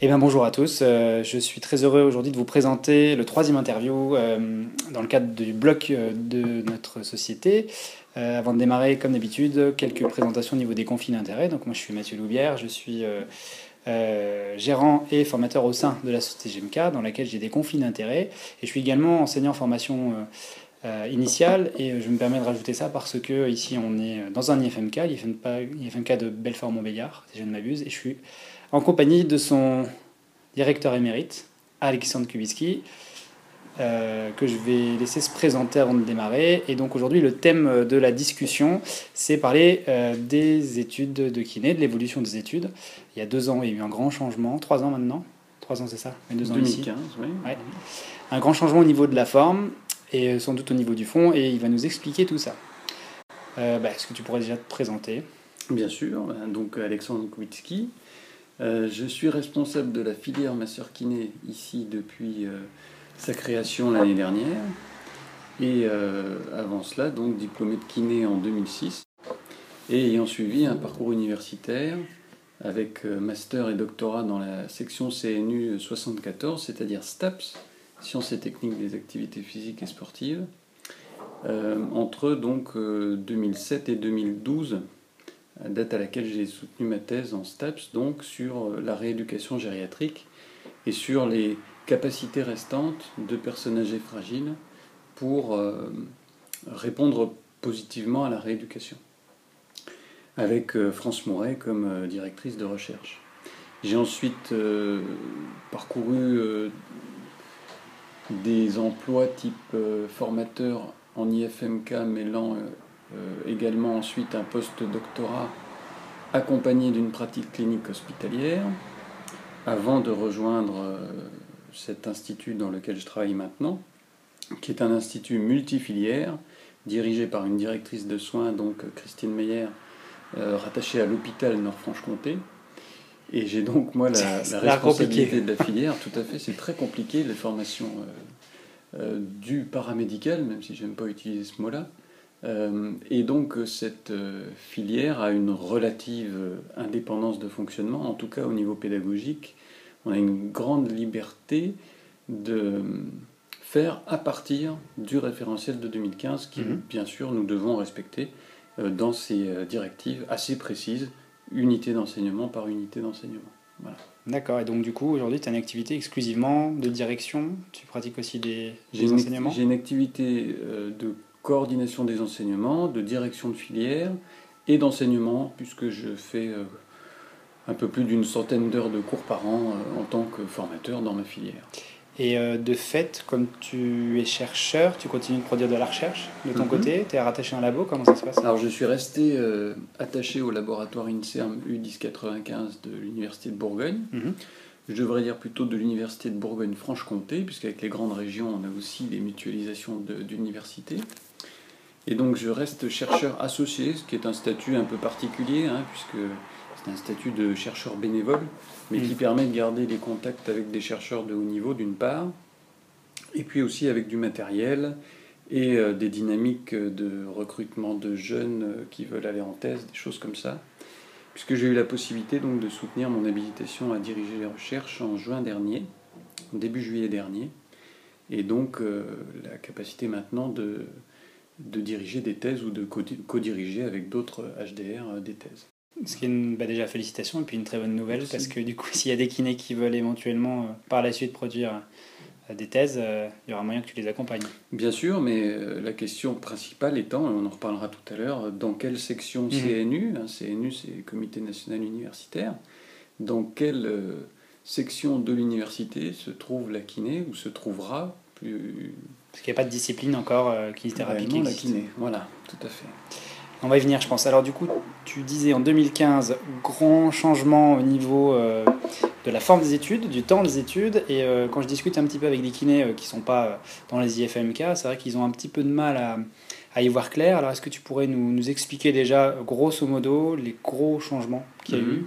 Eh bien, bonjour à tous. Euh, je suis très heureux aujourd'hui de vous présenter le troisième interview euh, dans le cadre du bloc euh, de notre société. avant de démarrer, comme d'habitude, quelques présentations au niveau des conflits d'intérêts. Donc, moi, je suis Mathieu Loubière, je suis gérant et formateur au sein de la société GMK, dans laquelle j'ai des conflits d'intérêts. Et je suis également enseignant en formation initiale. Et je me permets de rajouter ça parce que ici, on est dans un IFMK, l'IFMK de Belfort-Montbéliard, si je ne m'abuse. Et je suis en compagnie de son directeur émérite, Alexandre Kubicki, euh, que je vais laisser se présenter avant de démarrer. Et donc aujourd'hui, le thème de la discussion, c'est parler euh, des études de kiné, de l'évolution des études. Il y a deux ans, il y a eu un grand changement, trois ans maintenant? Trois ans, c'est ça? Deux ans 2015, oui. Un grand changement au niveau de la forme et euh, sans doute au niveau du fond, et il va nous expliquer tout ça. Bah, est-ce que tu pourrais déjà te présenter? Bien sûr, donc Alexandre Kubicki. Euh, je suis responsable de la filière masseur kiné ici depuis euh, sa création l'année dernière. Et euh, avant cela, donc diplômé de kiné en 2006 et ayant suivi un parcours universitaire avec master et doctorat dans la section CNU 74, c'est-à-dire STAPS, Sciences et techniques des activités physiques et sportives, entre donc 2007 et 2012 date à laquelle j'ai soutenu ma thèse en STAPS, donc sur euh, la rééducation gériatrique et sur les capacités restantes de personnes âgées fragiles pour euh, répondre positivement à la rééducation, avec euh, France Mouret comme directrice de recherche. J'ai ensuite parcouru des emplois type formateur en IFMK mêlant également ensuite un post-doctorat accompagné d'une pratique clinique hospitalière, avant de rejoindre euh, cet institut dans lequel je travaille maintenant, qui est un institut multifilière, dirigé par une directrice de soins, donc Christine Meyer, euh, rattachée à l'hôpital Nord-Franche-Comté. Et j'ai donc moi la, responsabilité de la filière, tout à fait, c'est très compliqué, les formations du paramédical, même si j'aime pas utiliser ce mot-là, euh, et donc cette euh, filière a une relative indépendance de fonctionnement, en tout cas au niveau pédagogique. On a une grande liberté de faire à partir du référentiel de 2015 qui, mhm. bien sûr, nous devons respecter euh, dans ces directives assez précises, unité d'enseignement par unité d'enseignement. D'accord, et donc du coup, aujourd'hui, tu as une activité exclusivement de direction? Tu pratiques aussi des, des enseignements? J'ai une activité de coordination des enseignements, de direction de filière et d'enseignement, puisque je fais euh, un peu plus d'une centaine d'heures de cours par an euh, en tant que formateur dans ma filière. Et euh, de fait, comme tu es chercheur, tu continues de produire de la recherche de ton mhm. côté Tu es rattaché à un labo Comment ça se passe? Alors, je suis resté attaché au laboratoire INSERM U1095 de l'Université de Bourgogne. Mhm. Je devrais dire plutôt de l'Université de Bourgogne-Franche-Comté, puisqu'avec les grandes régions, on a aussi des mutualisations d'universités. Et donc je reste chercheur associé, ce qui est un statut un peu particulier, hein, puisque c'est un statut de chercheur bénévole, mais qui mm. permet de garder les contacts avec des chercheurs de haut niveau d'une part, et puis aussi avec du matériel et euh, des dynamiques de recrutement de jeunes euh, qui veulent aller en thèse, des choses comme ça. Puisque j'ai eu la possibilité donc de soutenir mon habilitation à diriger les recherches en juin dernier, début juillet dernier, et donc euh, la capacité maintenant de de diriger des thèses ou de co-diriger avec d'autres HDR euh, des thèses. Ce qui est une, bah déjà félicitations et puis une très bonne nouvelle parce que du coup s'il y a des kinés qui veulent éventuellement euh, par la suite produire euh, des thèses, il y aura moyen que tu les accompagnes. Bien sûr, mais la question principale étant, on en reparlera tout à l'heure, dans quelle section mhm. CNU, hein, CNU c'est Comité national universitaire, dans quelle section de l'université se trouve la kiné ou se trouvera plus parce qu'il n'y a pas de discipline encore euh, kinésithérapie qui la kiné, voilà, tout à fait. On va y venir, je pense. Alors du coup, tu disais en 2015, grand changement au niveau euh, de la forme des études, du temps des études. Et euh, quand je discute un petit peu avec des kinés qui ne sont pas dans les IFMK, c'est vrai qu'ils ont un petit peu de mal à, à y voir clair. Alors est-ce que tu pourrais nous, nous, expliquer déjà, grosso modo, les gros changements qu'il y a eu?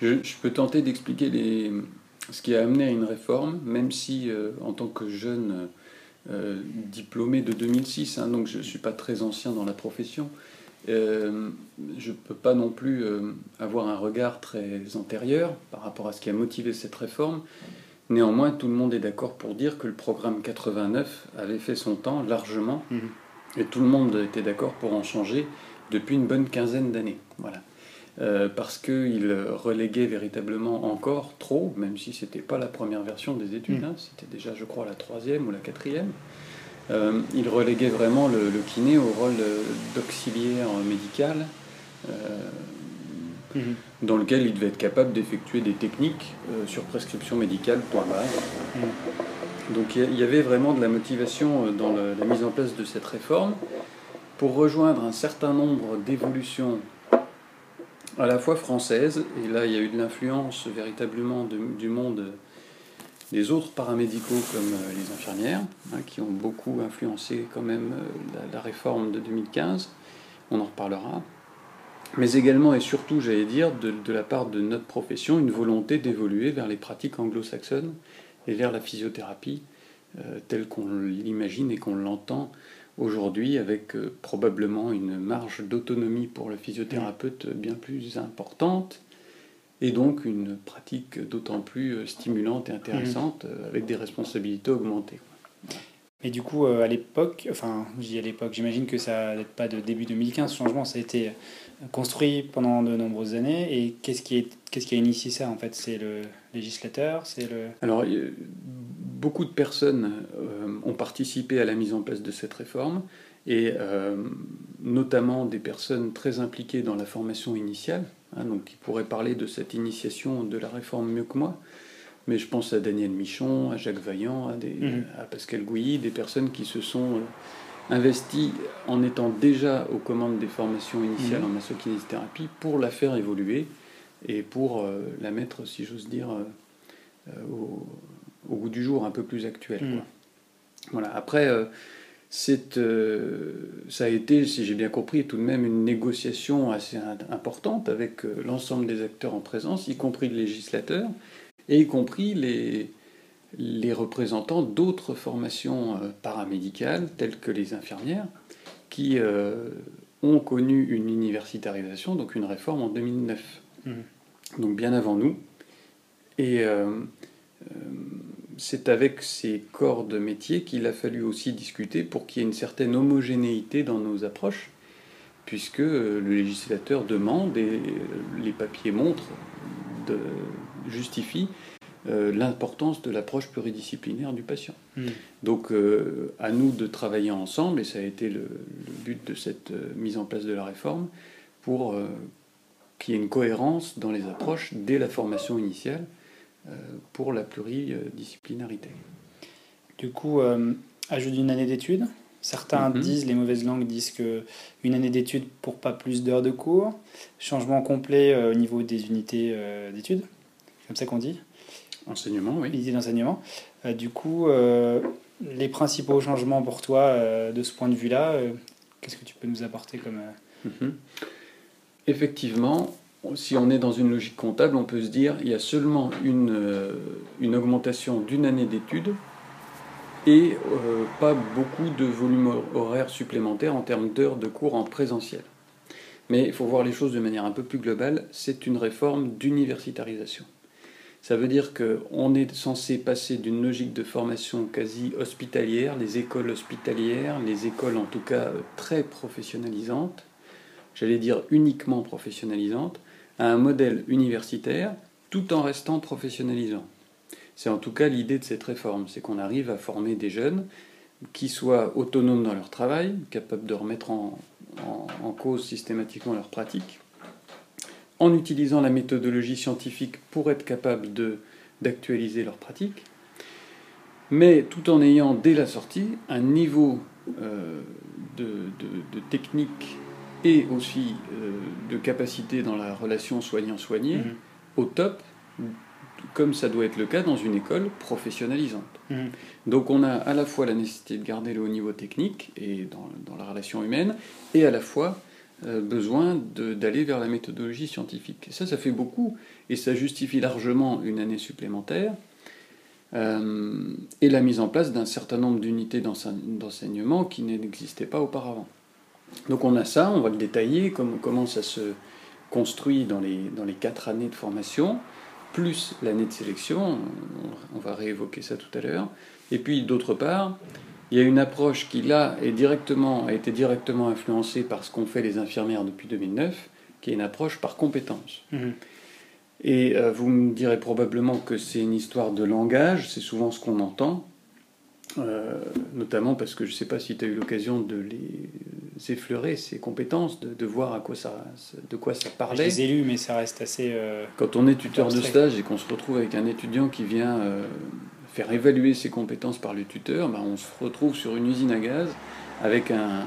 Mhm. je, peux tenter d'expliquer les, ce qui a amené à une réforme, même si en tant que jeune euh, diplômé de 2006, hein, donc je ne suis pas très ancien dans la profession, Euh, je ne peux pas non plus euh, avoir un regard très antérieur par rapport à ce qui a motivé cette réforme. Néanmoins, tout le monde est d'accord pour dire que le programme 89 avait fait son temps largement, mhm. et tout le monde était d'accord pour en changer depuis une bonne quinzaine d'années. Voilà. Euh, parce qu'il reléguait véritablement encore trop, même si ce n'était pas la première version des études, mhm. hein, c'était déjà, je crois, la troisième ou la quatrième. Euh, il reléguait vraiment le, kiné au rôle d'auxiliaire médical, euh, mhm. dans lequel il devait être capable d'effectuer des techniques euh, sur prescription médicale, point barre. Mhm. Donc il y avait vraiment de la motivation dans la mise en place de cette réforme pour rejoindre un certain nombre d'évolutions à la fois françaises, et là il y a eu de l'influence véritablement du monde les autres paramédicaux comme euh, les infirmières, hein, qui ont beaucoup influencé quand même euh, la, réforme de 2015, on en reparlera, mais également et surtout, j'allais dire, de, la part de notre profession, une volonté d'évoluer vers les pratiques anglo-saxonnes et vers la physiothérapie euh, telle qu'on l'imagine et qu'on l'entend aujourd'hui, avec probablement une marge d'autonomie pour le physiothérapeute bien plus importante et donc une pratique d'autant plus euh, stimulante et intéressante euh, avec des responsabilités augmentées. Et du coup, euh, à l'époque, enfin, je dis à l'époque, j'imagine que ça n'est pas de début 2015, ce changement, ça a été construit pendant de nombreuses années. Et qu'est-ce qui, est, qu'est-ce qui a initié ça, en fait? C'est le législateur c'est le... Alors, beaucoup de personnes ont participé à la mise en place de cette réforme, et notamment des personnes très impliquées dans la formation initiale, Hein, donc qui pourrait parler de cette initiation de la réforme mieux que moi. Mais je pense à Daniel Michon, à Jacques Vaillant, à, mhm. Pascal Gouilly, des personnes qui se sont euh, investies en étant déjà aux commandes des formations initiales mhm. en masso-kinésithérapie pour la faire évoluer et pour euh, la mettre, si j'ose dire, euh, au, goût du jour un peu plus actuel. Mhm. Voilà. Après, c'est, euh, ça a été, si j'ai bien compris, tout de même une négociation assez importante avec euh, l'ensemble des acteurs en présence, y compris le législateur, et y compris les, les représentants d'autres formations euh, paramédicales, telles que les infirmières, qui ont connu une universitarisation, donc une réforme en 2009. Mmh. Donc bien avant nous. Et c'est avec ces corps de métier qu'il a fallu aussi discuter pour qu'il y ait une certaine homogénéité dans nos approches, puisque euh, le législateur demande et euh, les papiers montrent, de, justifient euh, l'importance de l'approche pluridisciplinaire du patient. Hmm. Donc à nous de travailler ensemble, et ça a été le, but de cette mise en place de la réforme, pour qu'il y ait une cohérence dans les approches dès la formation initiale pour la pluridisciplinarité. Du coup, euh, ajout d'une année d'études. Certains mhm. disent, les mauvaises langues disent que une année d'études pour pas plus d'heures de cours. Changement complet euh, au niveau des unités d'études. Comme ça qu'on dit. Enseignement, oui. Unité d'enseignement. du coup, les principaux changements pour toi de ce point de vue-là, qu'est-ce que tu peux nous apporter comme. Mhm. Effectivement, si on est dans une logique comptable, on peut se dire il y a seulement une, euh, une augmentation d'une année d'études et euh, pas beaucoup de volume horaire supplémentaire en termes d'heures de cours en présentiel. Mais il faut voir les choses de manière un peu plus globale, c'est une réforme d'universitarisation. Ça veut dire qu'on est censé passer d'une logique de formation quasi hospitalière, les écoles hospitalières, les écoles en tout cas très professionnalisantes, j'allais dire uniquement professionnalisantes, un modèle universitaire tout en restant professionnalisant. C'est en tout cas l'idée de cette réforme, c'est qu'on arrive à former des jeunes qui soient autonomes dans leur travail, capables de remettre en, cause systématiquement leur pratique, en utilisant la méthodologie scientifique pour être capables d'actualiser leur pratique, mais tout en ayant dès la sortie un niveau euh, de, technique et aussi euh, de capacité dans la relation soignant-soigné mhm. au top, comme ça doit être le cas dans une école professionnalisante. Mhm. Donc on a à la fois la nécessité de garder le haut niveau technique et dans, dans la relation humaine, et à la fois euh, besoin d'aller vers la méthodologie scientifique. Et ça, ça fait beaucoup, et ça justifie largement une année supplémentaire. Euh, et la mise en place d'un certain nombre d'unités d'enseignement qui n'existaient pas auparavant. Donc on a ça, on va le détailler, comme, comment ça se construit dans les, dans les quatre années de formation, plus l'année de sélection, on, va réévoquer ça tout à l'heure. Et puis d'autre part, il y a une approche qui là est directement, a été directement influencée par ce qu'ont fait les infirmières depuis 2009, qui est une approche par compétence. Mhm. Et euh, vous me direz probablement que c'est une histoire de langage, c'est souvent ce qu'on entend, euh, notamment parce que je ne sais pas si tu as eu l'occasion de les effleurer, ces compétences, de, voir à quoi ça, de quoi ça parlait. Je les ai lus, mais ça reste assez... Euh, Quand on est tuteur de stage et qu'on se retrouve avec un étudiant qui vient faire évaluer ses compétences par le tuteur, ben on se retrouve sur une usine à gaz avec un,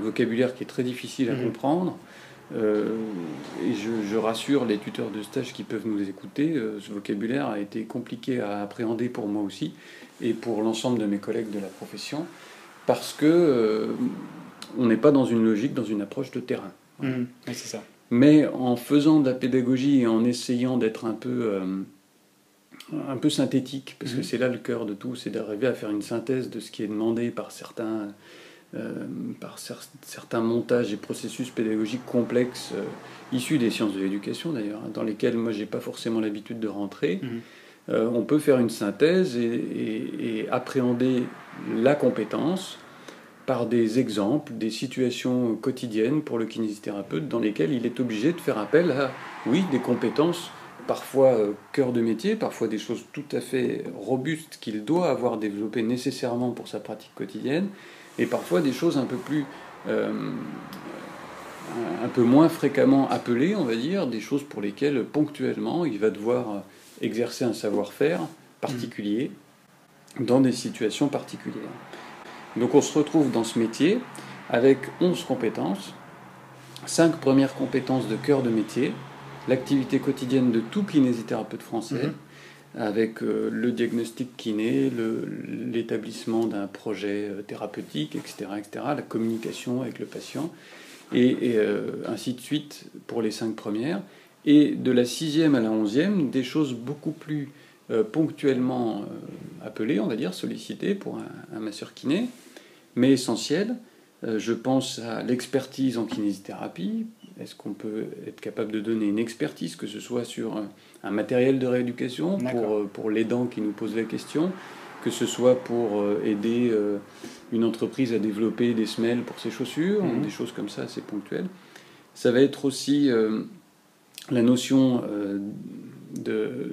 vocabulaire qui est très difficile à mmh. comprendre euh, et je, rassure les tuteurs de stage qui peuvent nous écouter, euh, ce vocabulaire a été compliqué à appréhender pour moi aussi et pour l'ensemble de mes collègues de la profession, parce que euh, on n'est pas dans une logique, dans une approche de terrain. Mmh. c'est ça. Mais en faisant de la pédagogie et en essayant d'être un peu un peu synthétique, parce que mmh. c'est là le cœur de tout, c'est d'arriver à faire une synthèse de ce qui est demandé par certains euh, par certains montages et processus pédagogiques complexes euh, issus des sciences de l'éducation d'ailleurs, hein, dans lesquels moi j'ai pas forcément l'habitude de rentrer. Mhm. Euh, on peut faire une synthèse et, appréhender la compétence par des exemples, des situations quotidiennes pour le kinésithérapeute dans lesquelles il est obligé de faire appel à, oui, des compétences parfois cœur de métier, parfois des choses tout à fait robustes qu'il doit avoir développées nécessairement pour sa pratique quotidienne, et parfois des choses un peu plus euh, un peu moins fréquemment appelées, on va dire, des choses pour lesquelles ponctuellement il va devoir exercer un savoir-faire particulier dans des situations particulières. Donc on se retrouve dans ce métier avec 11 compétences, 5 premières compétences de cœur de métier, l'activité quotidienne de tout kinésithérapeute français, mhm avec euh, le diagnostic kiné, l'établissement d'un projet euh, thérapeutique, etc., etc., la communication avec le patient, et, euh, ainsi de suite pour les cinq premières. Et de la sixième à la onzième, des choses beaucoup plus ponctuellement appelées, on va dire, sollicitées pour un, un masseur kiné, mais essentielles. je pense à l'expertise en kinésithérapie. Est-ce qu'on peut être capable de donner une expertise, que ce soit sur un matériel de rééducation pour, euh, pour l'aidant qui nous pose la question, que ce soit pour euh, aider euh, une entreprise à développer des semelles pour ses chaussures, mhm. des choses comme ça assez ponctuelles. Ça va être aussi la notion de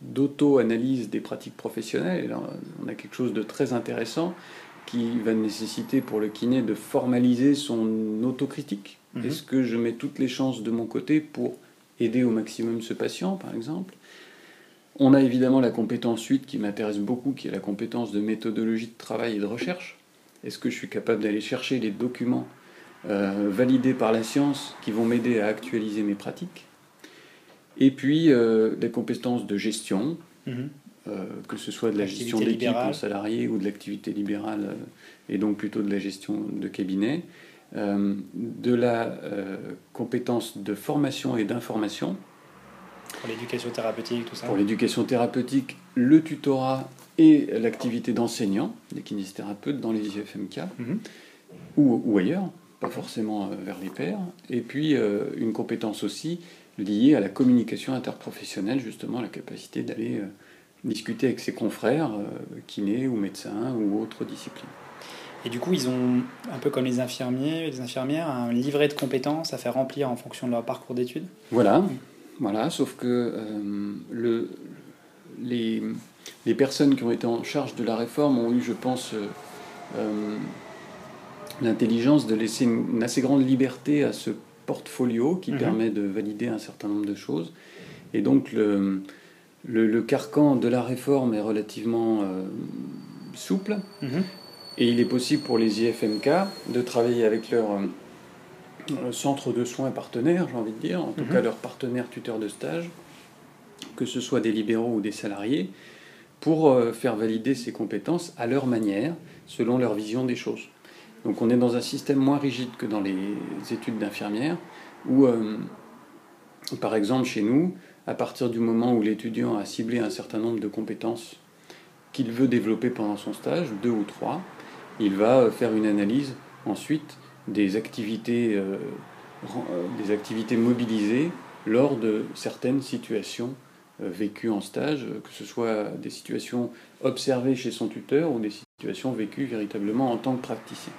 d'auto-analyse des pratiques professionnelles. On a quelque chose de très intéressant qui va nécessiter pour le kiné de formaliser son autocritique. Mhm. Est-ce que je mets toutes les chances de mon côté pour aider au maximum ce patient, par exemple? On a évidemment la compétence 8 qui m'intéresse beaucoup, qui est la compétence de méthodologie de travail et de recherche. Est-ce que je suis capable d'aller chercher les documents euh, validés par la science qui vont m'aider à actualiser mes pratiques? Et puis euh, les compétences de gestion, mhm. Euh, que ce soit de la gestion d'équipe en salarié ou de l'activité libérale, et donc plutôt de la gestion de cabinet. Euh, de la euh, compétence de formation et d'information. Pour l'éducation thérapeutique, tout ça Pour l'éducation thérapeutique, le tutorat et l'activité d'enseignant, des kinésithérapeutes dans les IFMK, mhm. ou, ou, ailleurs, pas forcément euh, vers les pairs. Et puis une compétence aussi liée à la communication interprofessionnelle, justement la capacité d'aller discuter avec ses confrères, kinés ou médecins ou autres disciplines. Et du coup, ils ont, un peu comme les infirmiers, les infirmières, un livret de compétences à faire remplir en fonction de leur parcours d'études. Voilà, voilà, sauf que euh, le, les, les, personnes qui ont été en charge de la réforme ont eu, je pense, euh, euh, l'intelligence de laisser une, assez grande liberté à ce portfolio qui mhm. permet de valider un certain nombre de choses. Et donc, le, le, carcan de la réforme est relativement souple. Mhm. Et il est possible pour les IFMK de travailler avec leur euh, centre de soins partenaires, j'ai envie de dire, en tout mhm. cas leurs partenaires tuteurs de stage, que ce soit des libéraux ou des salariés, pour euh, faire valider ces compétences à leur manière, selon leur vision des choses. Donc on est dans un système moins rigide que dans les études d'infirmières, où, euh, par exemple, chez nous, à partir du moment où l'étudiant a ciblé un certain nombre de compétences qu'il veut développer pendant son stage, deux ou trois, il va faire une analyse ensuite des activités, des activités mobilisées lors de certaines situations vécues en stage, que ce soit des situations observées chez son tuteur ou des situations vécues véritablement en tant que praticien.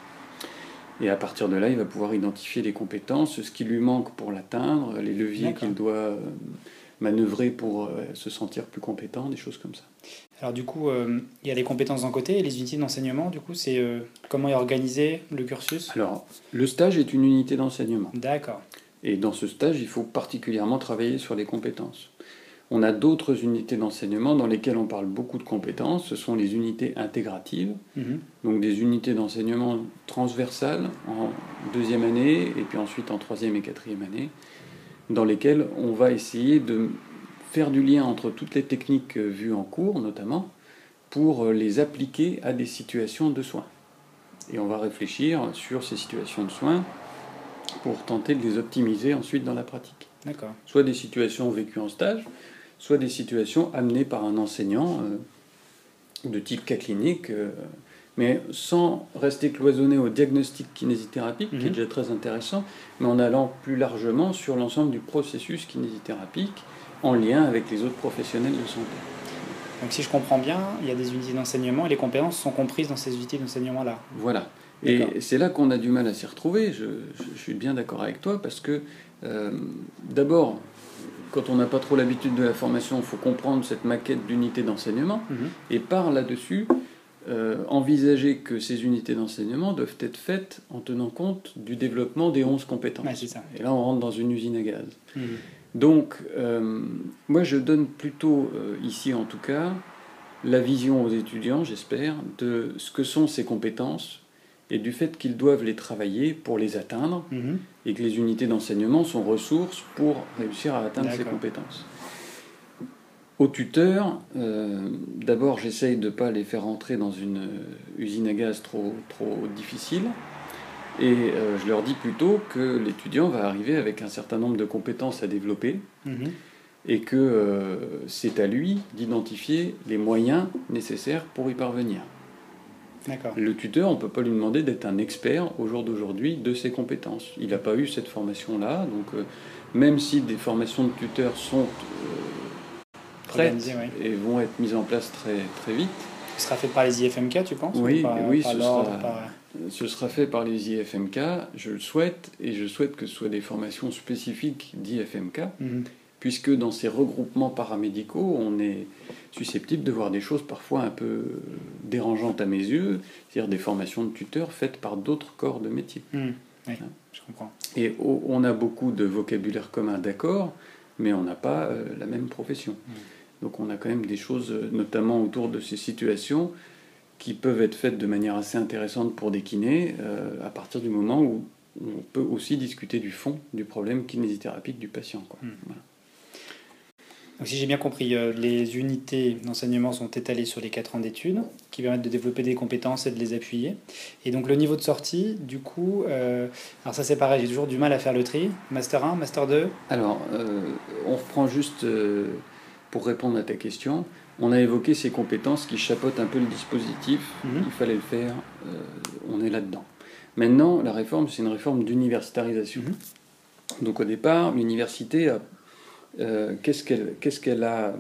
Et à partir de là, il va pouvoir identifier les compétences, ce qui lui manque pour l'atteindre, les leviers qu'il doit euh, manœuvrer pour euh, se sentir plus compétent, des choses comme ça. Alors du coup, euh, il y a les compétences d'un côté et les unités d'enseignement, du coup, c'est comment est organisé le cursus? Alors, le stage est une unité d'enseignement. D'accord. Et dans ce stage, il faut particulièrement travailler sur les compétences. On a d'autres unités d'enseignement dans lesquelles on parle beaucoup de compétences. Ce sont les unités intégratives, mhm. donc des unités d'enseignement transversales en deuxième année et puis ensuite en troisième et quatrième année, dans lesquelles on va essayer de faire du lien entre toutes les techniques vues en cours notamment pour les appliquer à des situations de soins. Et on va réfléchir sur ces situations de soins pour tenter de les optimiser ensuite dans la pratique. D'accord. Soit des situations vécues en stage, soit des situations amenées par un enseignant euh, de type cas clinique, euh, mais sans rester cloisonné au diagnostic kinésithérapique, qui est mhm. déjà très intéressant, mais en allant plus largement sur l'ensemble du processus kinésithérapique en lien avec les autres professionnels de santé. Donc si je comprends bien, il y a des unités d'enseignement et les compétences sont comprises dans ces unités d'enseignement-là. Voilà. Et c'est là qu'on a du mal à s'y retrouver. Je, suis bien d'accord avec toi parce que euh, d'abord, quand on n'a pas trop l'habitude de la formation, il faut comprendre cette maquette d'unité d'enseignement mhm. et par là-dessus, euh, envisager que ces unités d'enseignement doivent être faites en tenant compte du développement des 11 compétences. Et là, on rentre dans une usine à gaz. Mhm. Donc, euh, moi, je donne plutôt, euh, ici en tout cas, la vision aux étudiants, j'espère, de ce que sont ces compétences et du fait qu'ils doivent les travailler pour les atteindre mhm. et que les unités d'enseignement sont ressources pour réussir à atteindre ces compétences. Aux tuteurs, euh, d'abord j'essaye de ne pas les faire entrer dans une usine à gaz trop, trop difficile et euh, je leur dis plutôt que l'étudiant va arriver avec un certain nombre de compétences à développer mhm. et que euh, c'est à lui d'identifier les moyens nécessaires pour y parvenir. Le tuteur, on ne peut pas lui demander d'être un expert au jour d'aujourd'hui de ses compétences. Il n'a pas eu cette formation-là, donc euh, même si des formations de tuteurs sont et vont être mises en place très, très vite. Ce sera fait par les IFMK, tu penses Oui, oui ce, sera, ce, sera, fait par les IFMK, je le souhaite, et je souhaite que ce soit des formations spécifiques d'IFMK, mhm. puisque dans ces regroupements paramédicaux, on est susceptible de voir des choses parfois un peu dérangeantes à mes yeux, c'est-à-dire des formations de tuteurs faites par d'autres corps de métier. Mmh. oui, je comprends. Et on a beaucoup de vocabulaire commun, d'accord, mais on n'a pas euh, la même profession. Mmh. Donc on a quand même des choses, euh, notamment autour de ces situations, qui peuvent être faites de manière assez intéressante pour des kinés, euh, à partir du moment où on peut aussi discuter du fond du problème kinésithérapique du patient. Quoi. Mmh. Voilà. Donc, si j'ai bien compris, euh, les unités d'enseignement sont étalées sur les 4 ans d'études, qui permettent de développer des compétences et de les appuyer. Et donc le niveau de sortie, du coup, euh, alors ça c'est pareil, j'ai toujours du mal à faire le tri. Master 1, Master 2 Alors, on reprend juste pour répondre à ta question. On a évoqué ces compétences qui chapeautent un peu le dispositif. Mhm. Il fallait le faire, on est là-dedans. Maintenant, la réforme, c'est une réforme d'universitarisation. Mhm. Donc au départ, l'université euh, qu'est-ce qu'elle qu'est-ce qu'elle a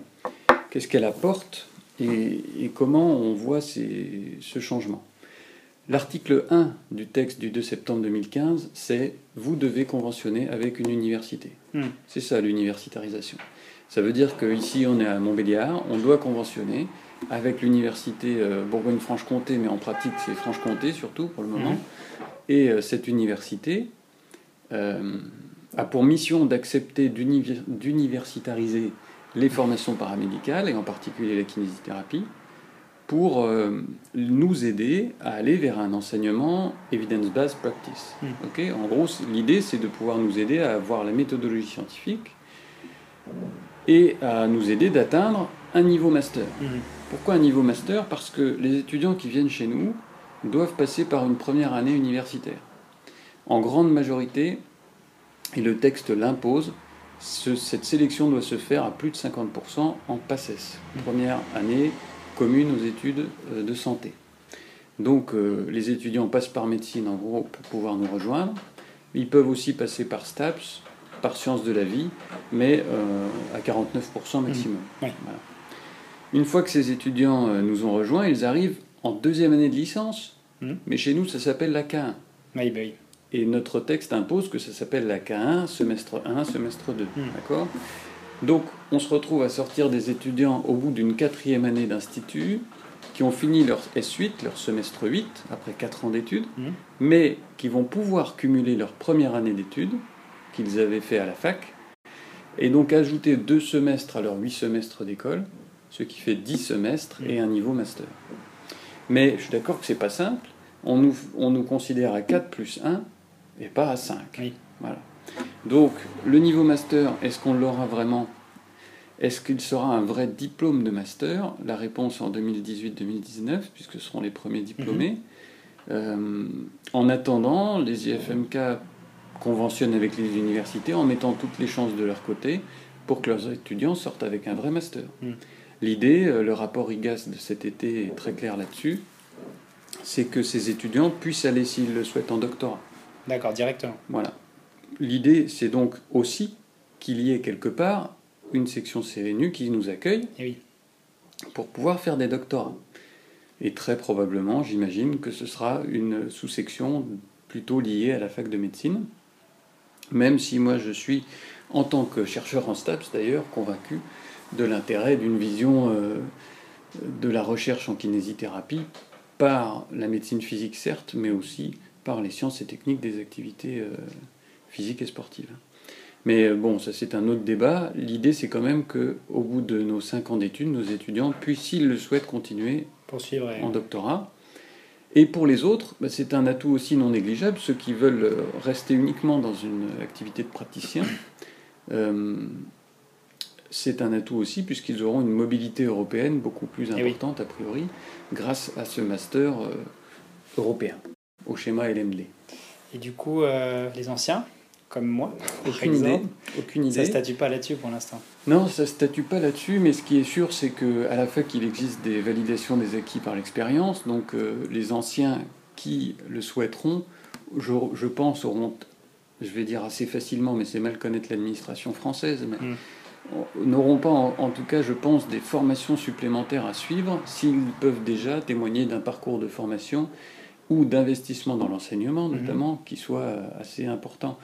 qu'est-ce qu'elle apporte et, comment on voit ce changement? L'article 1 du texte du 2 septembre 2015, c'est vous devez conventionner avec une université. Hmm. C'est ça l'universitarisation. Ça veut dire qu'ici on est à Montbéliard, on doit conventionner avec l'université euh, Bourgogne-Franche-Comté, mais en pratique c'est Franche-Comté surtout pour le moment. Hmm. Et euh, cette université, a pour mission d'accepter d'universitariser les formations paramédicales, et en particulier la kinésithérapie, pour euh, nous aider à aller vers un enseignement evidence-based practice. Hmm. en gros, l'idée, c'est de pouvoir nous aider à avoir la méthodologie scientifique et à nous aider d'atteindre un niveau master. Hmm. Pourquoi un niveau master? Parce que les étudiants qui viennent chez nous doivent passer par une première année universitaire. En grande majorité, et le texte l'impose, cette sélection doit se faire à plus de 50% en PACES, première année commune aux études euh, de santé. Donc euh, les étudiants passent par médecine en gros pour pouvoir nous rejoindre. Ils peuvent aussi passer par STAPS, par sciences de la vie, mais euh, à 49% maximum. Mmh. Voilà. Une fois que ces étudiants euh, nous ont rejoints, ils arrivent en deuxième année de licence, Mmh. mais chez nous ça s'appelle la K1. Oui, bah oui. Et notre texte impose que ça s'appelle la K1, semestre 1, semestre 2. Hmm. D'accord? Donc, on se retrouve à sortir des étudiants au bout d'une quatrième année d'institut qui ont fini leur S8, leur semestre 8, après 4 ans d'études, mais qui vont pouvoir cumuler leur première année d'études qu'ils avaient fait à la fac, et donc ajouter deux semestres à leurs 8 semestres d'école, ce qui fait 10 semestres et un niveau master. Mais je suis d'accord que c'est pas simple. On nous, on nous considère à 4 plus 1 et pas à 5. Oui. Voilà. Donc, le niveau master, est-ce qu'on l'aura vraiment? Est-ce qu'il sera un vrai diplôme de master? La réponse en 2018-2019, puisque ce seront les premiers diplômés. Euh, en attendant, les IFMK conventionnent avec les universités en mettant toutes les chances de leur côté pour que leurs étudiants sortent avec un vrai master. Mm. L'idée, euh, le rapport IGAS de cet été est très clair là-dessus, c'est que ces étudiants puissent aller, s'ils le souhaitent, en doctorat. D'accord, directement. Voilà. L'idée, c'est donc aussi qu'il y ait quelque part une section CNU qui nous accueille Et oui. pour pouvoir faire des doctorats. Et très probablement, j'imagine que ce sera une sous-section plutôt liée à la fac de médecine, même si moi je suis, en tant que chercheur en STAPS d'ailleurs, convaincu de l'intérêt d'une vision euh, de la recherche en kinésithérapie par la médecine physique certes, mais aussi par les sciences et techniques des activités euh, physiques et sportives. Mais euh, bon, ça c'est un autre débat. L'idée c'est quand même que au bout de nos cinq ans d'études, nos étudiants puissent, s'ils le souhaitent, continuer Poursuivre. en doctorat. Et pour les autres, bah, c'est un atout aussi non négligeable. Ceux qui veulent euh, rester uniquement dans une activité de praticien, euh, c'est un atout aussi puisqu'ils auront une mobilité européenne beaucoup plus Eh oui. importante a priori grâce à ce master euh, européen au schéma LMD. Et du coup, euh, les anciens, comme moi, Aucune idée. Aucune ça idée. statue pas là-dessus pour l'instant. Non, ça statue pas là-dessus, mais ce qui est sûr, c'est que à la fac, il existe des validations des acquis par l'expérience. Donc, euh, les anciens qui le souhaiteront, je, je pense, auront, je vais dire assez facilement, mais c'est mal connaître l'administration française, mais Mm. n'auront pas, en, en tout cas, je pense, des formations supplémentaires à suivre s'ils peuvent déjà témoigner d'un parcours de formation ou d'investissement dans l'enseignement, Mhm. notamment, qui soit euh, assez important.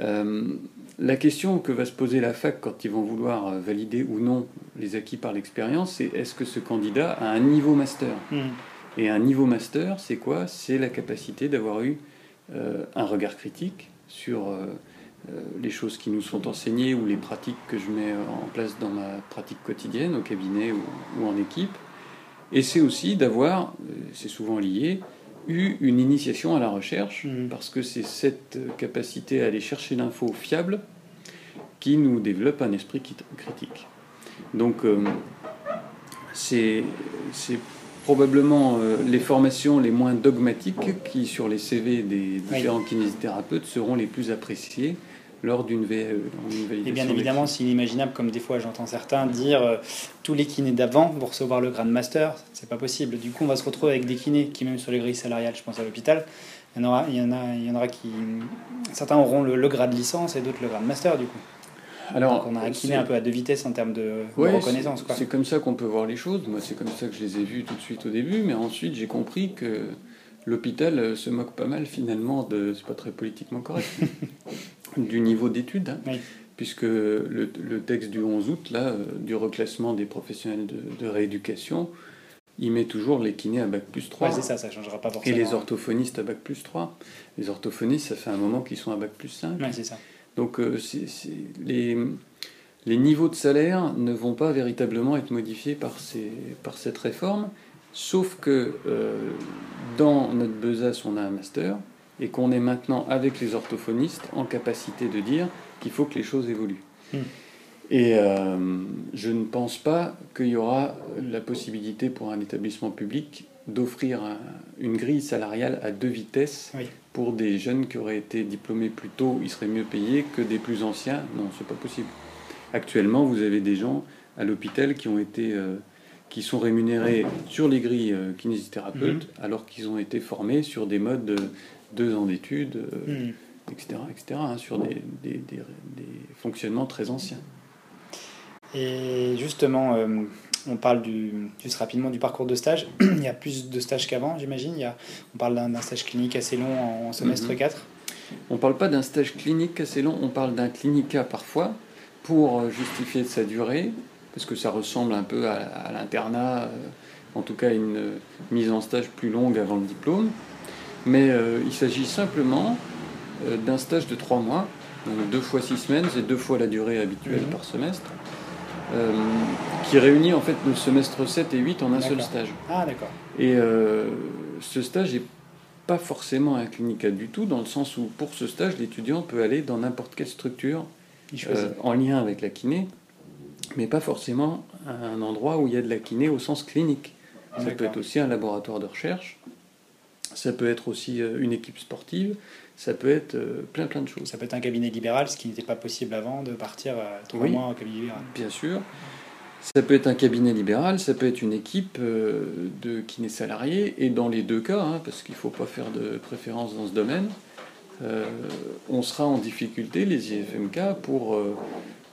Euh, la question que va se poser la fac quand ils vont vouloir euh, valider ou non les acquis par l'expérience, c'est est-ce que ce candidat a un niveau master? Hmm. Et un niveau master, c'est quoi? C'est la capacité d'avoir eu euh, un regard critique sur euh, les choses qui nous sont enseignées ou les pratiques que je mets en place dans ma pratique quotidienne, au cabinet ou, ou en équipe. Et c'est aussi d'avoir, c'est souvent lié, eu une initiation à la recherche, Mhm. parce que c'est cette capacité à aller chercher l'info fiable qui nous développe un esprit critique. Donc, euh, c'est c'est probablement euh, les formations les moins dogmatiques qui, sur les CV des différents kinésithérapeutes, seront les plus appréciées lors d'une VAE. d'une Et bien évidemment, c'est inimaginable, comme des fois j'entends certains dire euh, tous les kinés d'avant pour recevoir le grade master, c'est pas possible. Du coup, on va se retrouver avec des kinés qui, même sur les grilles salariales, je pense à l'hôpital, il y en aura, il y en a, il y en aura qui. Certains auront le, le grade licence et d'autres le grade master, du coup. Alors, Donc on a un kiné c'est- un peu à deux vitesses en termes de, Ouais, reconnaissance. c'est- comme ça qu'on peut voir les choses. Moi, c'est comme ça que je les ai vus tout de suite au début, mais ensuite j'ai compris que l'hôpital euh, se moque pas mal finalement de, c'est pas très politiquement correct, du niveau d'études, hein, Oui. puisque le, le texte du 11 août, là, euh, du reclassement des professionnels de, de rééducation, il met toujours les kinés à bac plus 3. Ouais, c'est ça, ça changera pas et forcément. les orthophonistes à bac plus 3. Les orthophonistes, ça fait un moment qu'ils sont à bac plus 5. Ouais, c'est ça. Donc euh, c'est- c'est- les, les niveaux de salaire ne vont pas véritablement être modifiés par, ces, par cette réforme, sauf que euh, dans notre besace, on a un master, et qu'on est maintenant, avec les orthophonistes, en capacité de dire qu'il faut que les choses évoluent. Hmm. Et euh, je ne pense pas qu'il y aura la possibilité pour un établissement public d'offrir un- une grille salariale à deux vitesses Oui. pour des jeunes qui auraient été diplômés plus tôt, ils seraient mieux payés que des plus anciens. Non, c'est pas possible. Actuellement, vous avez des gens à l'hôpital qui ont été euh, qui sont rémunérés sur les grilles kinésithérapeutes, alors qu'ils ont été formés sur des modes de deux ans d'études, etc., etc., sur des, des, fonctionnements très anciens. Et justement, on parle du, juste rapidement du parcours de stage. il y a plus de stages qu'avant, j'imagine. On parle d'un stage clinique assez long en semestre 4. Mhm. On ne parle pas d'un stage clinique assez long, on parle d'un clinica parfois pour euh, justifier sa durée, parce que ça ressemble un peu à, l'internat, euh, en tout cas une euh, mise en stage plus longue avant le diplôme. Mais il s'agit simplement d'un stage de trois mois, donc deux fois six semaines, c'est deux fois la durée habituelle mhm. par semestre. Euh, qui réunit en fait le semestre 7 et 8 en un seul stage. Ah d'accord. Et euh, ce stage n'est pas forcément un clinical du tout, dans le sens où pour ce stage, l'étudiant peut aller dans n'importe quelle structure euh, en lien avec la kiné, mais pas forcément à un endroit où il y a de la kiné au sens clinique. Ça peut être aussi un laboratoire de recherche, ça peut être aussi une équipe sportive, ça peut être euh, plein plein de choses. Ça peut être un cabinet libéral, ce qui n'était pas possible avant de partir à trois mois en cabinet libéral. Bien sûr. Ça peut être un cabinet libéral, ça peut être une équipe euh, de kinés salariés, et dans les deux cas, hein, parce qu'il ne faut pas faire de préférence dans ce domaine, euh, on sera en difficulté, les IFMK, pour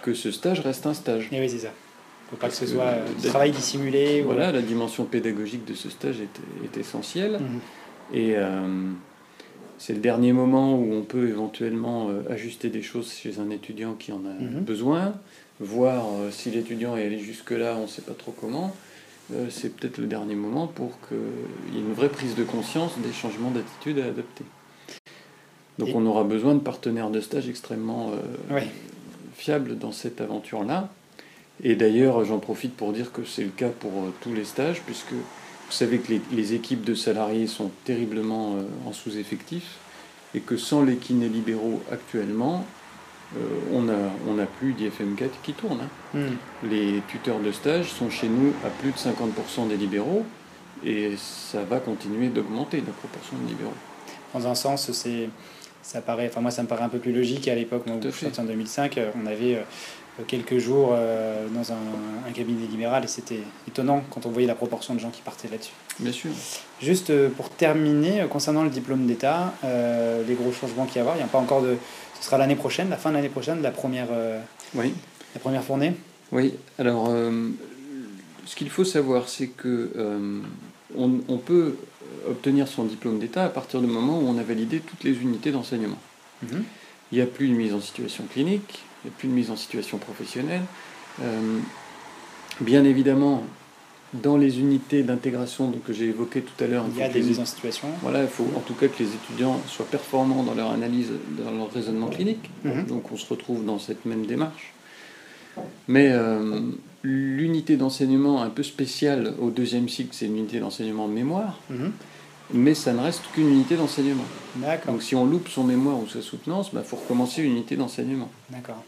que ce stage reste un stage. Et oui, c'est ça. Il ne faut pas que ce soit du travail dissimulé. Voilà, la dimension pédagogique de ce stage est, essentielle. Mhm. Et c'est le dernier moment où on peut éventuellement euh, ajuster des choses chez un étudiant qui en a mhm. besoin, voir euh, si l'étudiant est allé jusque-là, on ne sait pas trop comment. Euh, c'est peut-être le dernier moment pour qu'il y ait une vraie prise de conscience des changements d'attitude à adopter. Donc on aura besoin de partenaires de stage extrêmement fiables dans cette aventure-là. Et d'ailleurs, j'en profite pour dire que c'est le cas pour tous les stages, puisque vous savez que les, équipes de salariés sont terriblement euh, en sous-effectif et que sans les kinés libéraux actuellement, euh, on n'a on a plus d'IFM4 qui tourne. Hein. Hmm. Les tuteurs de stage sont chez nous à plus de 50% des libéraux et ça va continuer d'augmenter la proportion de libéraux. Dans un sens, c'est ça paraît, enfin moi ça me paraît un peu plus logique à l'époque en 2005, on avait quelques jours euh, dans un, cabinet libéral et c'était étonnant quand on voyait la proportion de gens qui partaient là-dessus. Bien sûr. Juste euh, pour terminer, euh, concernant le diplôme d'État, les gros changements qu'il y a avoir, il n'y a pas encore de... Ce sera l'année prochaine, la fin de l'année prochaine, la première, oui. la première fournée Oui, alors ce qu'il faut savoir, c'est que on, peut obtenir son diplôme d'État à partir du moment où on a validé toutes les unités d'enseignement. Mhm. Il n'y a plus de mise en situation clinique, il n'y a plus de mise en situation professionnelle. Euh, bien évidemment, dans les unités d'intégration que j'ai évoquées tout à l'heure, il y a des mises en situation. Voilà, il faut en tout cas que les étudiants soient performants dans leur analyse, dans leur raisonnement clinique. Mhm. Donc on se retrouve dans cette même démarche. Mais euh, l'unité d'enseignement un peu spéciale au deuxième cycle, c'est une unité d'enseignement mémoire. Mhm. Mais ça ne reste qu'une unité d'enseignement. Donc si on loupe son mémoire ou sa soutenance, il bah, faut recommencer une unité d'enseignement. D'accord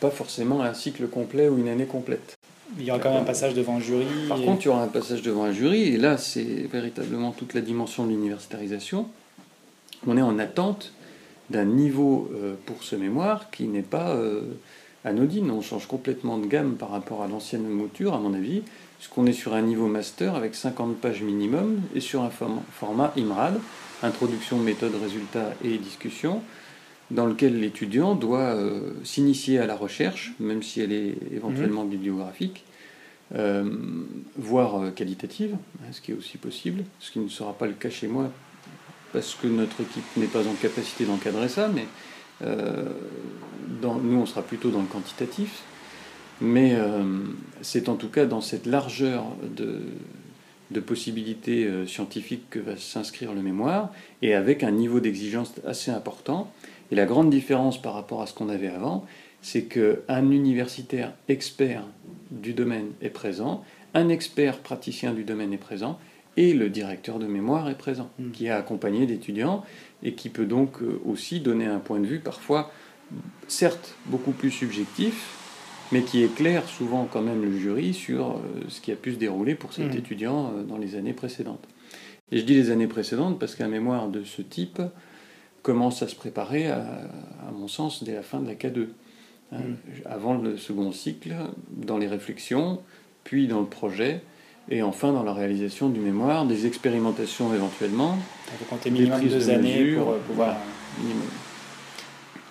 pas forcément un cycle complet ou une année complète. Il y aura quand même un passage devant un jury. Par contre, il y aura un passage devant un jury, et là, c'est véritablement toute la dimension de l'universitarisation. On est en attente d'un niveau euh, pour ce mémoire qui n'est pas euh, anodine. On change complètement de gamme par rapport à l'ancienne mouture, à mon avis, puisqu'on est sur un niveau master avec 50 pages minimum et sur un format IMRAD, introduction, méthode, résultat et discussion dans lequel l'étudiant doit euh, s'initier à la recherche, même si elle est éventuellement mhm. bibliographique, euh, voire euh, qualitative, hein, ce qui est aussi possible, ce qui ne sera pas le cas chez moi, parce que notre équipe n'est pas en capacité d'encadrer ça, mais dans, nous, on sera plutôt dans le quantitatif. Mais c'est en tout cas dans cette largeur de, de possibilités scientifiques que va s'inscrire le mémoire, et avec un niveau d'exigence assez important. Et la grande différence par rapport à ce qu'on avait avant, c'est qu'un universitaire expert du domaine est présent, un expert praticien du domaine est présent, et le directeur de mémoire est présent, hmm. qui a accompagné d'étudiants et qui peut donc euh, aussi donner un point de vue parfois, certes, beaucoup plus subjectif, mais qui éclaire souvent quand même le jury sur euh, ce qui a pu se dérouler pour cet hmm. étudiant euh, dans les années précédentes. Et je dis les années précédentes parce qu'un mémoire de ce type, commence à se préparer, à, mon sens, dès la fin de la K2. Hein, mm. Avant le second cycle, dans les réflexions, puis dans le projet, Et enfin, dans la réalisation du mémoire, des expérimentations éventuellement. Vous comptez minimum deux de années mesure, pour euh, pouvoir. minimum.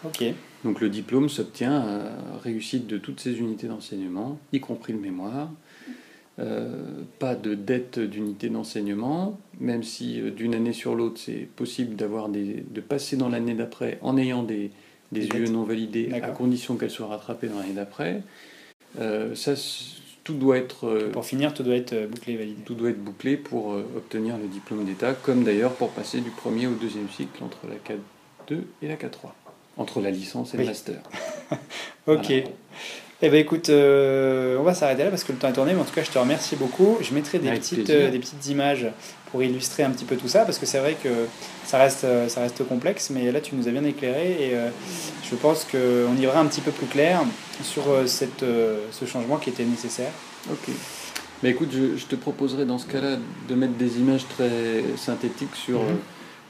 Ok. Donc le diplôme s'obtient à réussite de toutes ces unités d'enseignement, y compris le mémoire. Euh, pas de dette d'unité d'enseignement, même si euh, d'une année sur l'autre c'est possible d'avoir des, de passer dans l'année d'après en ayant des, des UE non validés, à D'accord. condition qu'elles soient rattrapées dans l'année d'après. Euh, ça, tout doit être Pour finir, tout doit être bouclé validé. tout doit être bouclé pour obtenir le diplôme d'État, comme d'ailleurs pour passer du premier au deuxième cycle entre la K2 et la K3, entre la licence et Oui. le master. Ok. Voilà. Eh ben écoute, euh, on va s'arrêter là parce que le temps est tourné, mais en tout cas je te remercie beaucoup. Je mettrai des, Avec petites, euh, des petites images pour illustrer un petit peu tout ça, parce que c'est vrai que ça reste, euh, ça reste complexe, mais là tu nous as bien éclairé et euh, je pense qu'on y verra un petit peu plus clair sur cette, ce changement qui était nécessaire. Ok. Mais écoute, je, je te proposerai dans ce cas-là de mettre des images très synthétiques sur Mhm.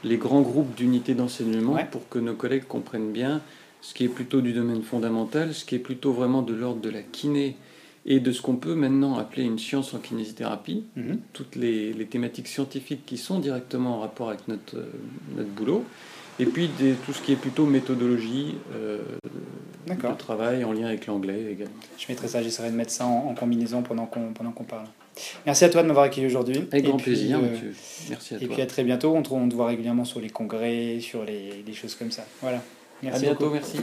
Les grands groupes d'unités d'enseignement Ouais. pour que nos collègues comprennent bien ce qui est plutôt du domaine fondamental, ce qui est plutôt vraiment de l'ordre de la kiné et de ce qu'on peut maintenant appeler une science en kinésithérapie, Mhm. toutes les, les thématiques scientifiques qui sont directement en rapport avec notre, euh, notre boulot, et puis des- tout ce qui est plutôt méthodologie euh, de travail en lien avec l'anglais également. Je mettrai ça, j'essaierai de mettre ça en, en combinaison pendant qu'on pendant qu'on parle. Merci à toi de m'avoir accueilli aujourd'hui. Avec Et grand puis, plaisir, euh. Merci à Et toi. puis à très bientôt. On te, on te voit régulièrement sur les congrès, sur les, les choses comme ça. Voilà. Merci à bientôt, beaucoup. merci.